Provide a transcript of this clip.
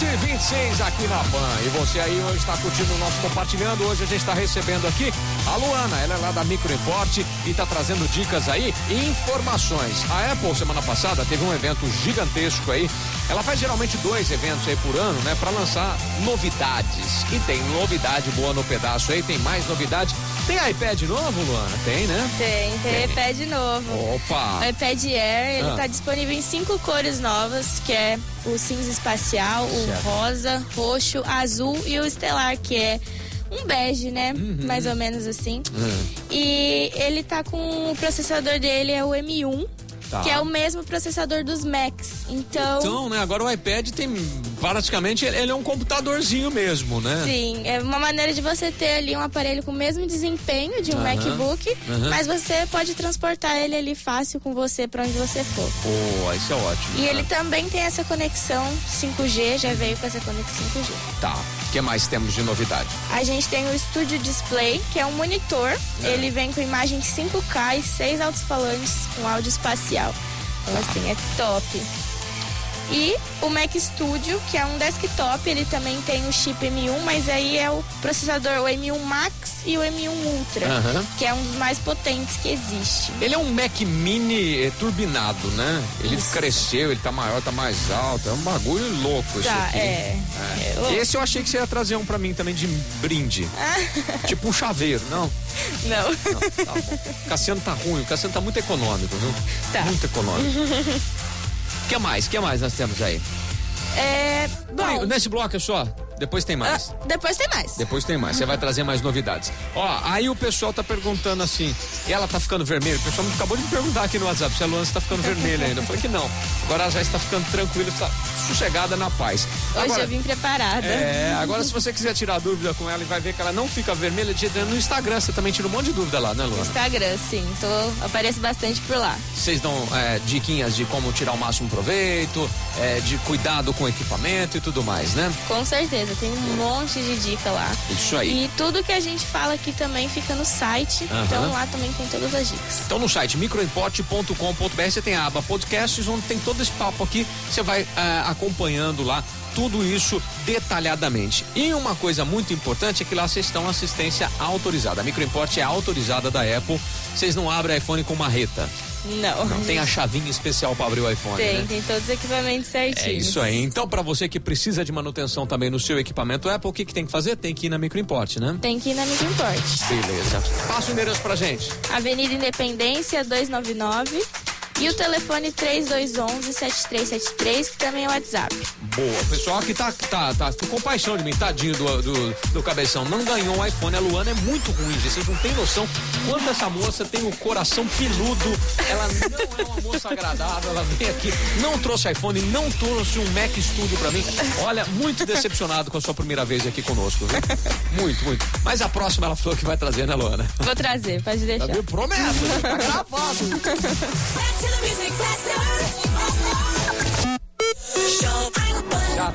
6 aqui na Pan. E você aí hoje está curtindo o nosso compartilhando. Hoje a gente está recebendo aqui a Luana. Ela é lá da Micro Import e está trazendo dicas aí e informações. A Apple, semana passada, teve um evento gigantesco aí. Ela faz geralmente dois eventos aí por ano, né? Para lançar novidades. E tem novidade boa no pedaço aí, tem mais novidade. Tem iPad novo, Luana? Tem, né? Tem, tem, tem. iPad novo. Opa! O iPad Air, ele está ah. disponível em cinco cores novas, que é o cinza espacial, certo. rosa, roxo, azul e o estelar, que é um bege, né? Uhum. Mais ou menos assim. Uhum. E ele tá com o processador dele é o M1 Tá. Que é o mesmo processador dos Macs. Então. Então, né? Agora o iPad tem praticamente ele é um computadorzinho mesmo, né? Sim, é uma maneira de você ter ali um aparelho com o mesmo desempenho de um MacBook, mas você pode transportar ele ali fácil com você para onde você for. Pô, isso é ótimo. E ele também tem essa conexão 5G, já veio com essa conexão 5G. Tá. O que mais temos de novidade? A gente tem o Studio Display, que é um monitor. É. Ele vem com imagem 5K e seis alto-falantes com áudio espacial. Então, assim, é top. E o Mac Studio, que é um desktop, ele também tem o chip M1, mas aí é o processador o M1 Max e o M1 Ultra, uhum. que é um dos mais potentes que existe. Ele é um Mac Mini eh, turbinado, né? Ele Isso. cresceu, ele tá maior, tá mais alto, é um bagulho louco esse tá, aqui. É. é. Esse eu achei que você ia trazer um pra mim também de brinde. tipo um chaveiro, não? Não. não tá. Cassiano tá ruim, o Cassiano tá muito econômico, viu? Tá. Muito econômico. O que mais? O que mais nós temos aí? É. Bom. Nesse bloco é só? Depois tem mais. Ah, depois tem mais. Depois tem mais. Você vai trazer mais novidades. Ó, aí o pessoal tá perguntando assim: ela tá ficando vermelha? O pessoal acabou de me perguntar aqui no WhatsApp se a Luana está ficando vermelha ainda. Eu falei que não. Agora ela já está ficando tranquila, está sossegada na paz. Hoje agora, eu vim preparada. É, agora se você quiser tirar dúvida com ela e vai ver que ela não fica vermelha, no Instagram você também tira um monte de dúvida lá, né, Luana? Instagram, sim. Tô, apareço bastante por lá. Vocês dão é, diquinhas de como tirar o máximo proveito, é, de cuidado com o equipamento e tudo mais, né? Com certeza. Tem um monte de dica lá. Isso aí. E tudo que a gente fala aqui também fica no site. Uhum. Então lá também tem todas as dicas. Então no site microimporte.com.br você tem a aba podcasts onde tem todo esse papo aqui. Você vai uh, acompanhando lá tudo isso detalhadamente. E uma coisa muito importante é que lá vocês estão assistência autorizada. A Microimport é autorizada da Apple. Vocês não abrem iPhone com marreta. Não. Não tem a chavinha especial para abrir o iPhone. Tem, né? tem todos os equipamentos certinhos. É isso aí. Então, para você que precisa de manutenção também no seu equipamento Apple, o que, que tem que fazer? Tem que ir na Microimport, né? Tem que ir na Microimport. Beleza. Passa o endereço pra gente. Avenida Independência 299. E o telefone 3211-7373, que também é o WhatsApp. Boa. Pessoal aqui tá, tá, tá com compaixão de mim, tadinho do, do, do cabeção. Não ganhou um iPhone. A Luana é muito ruim, gente. Vocês não têm noção quanto essa moça tem o coração piludo. Ela não é uma moça agradável. Ela vem aqui, não trouxe iPhone, não trouxe um Mac Studio pra mim. Olha, muito decepcionado com a sua primeira vez aqui conosco, viu? Muito, muito. Mas a próxima ela falou que vai trazer, né, Luana? Vou trazer, pode deixar. Tá, prometo, tá gravado. music faster.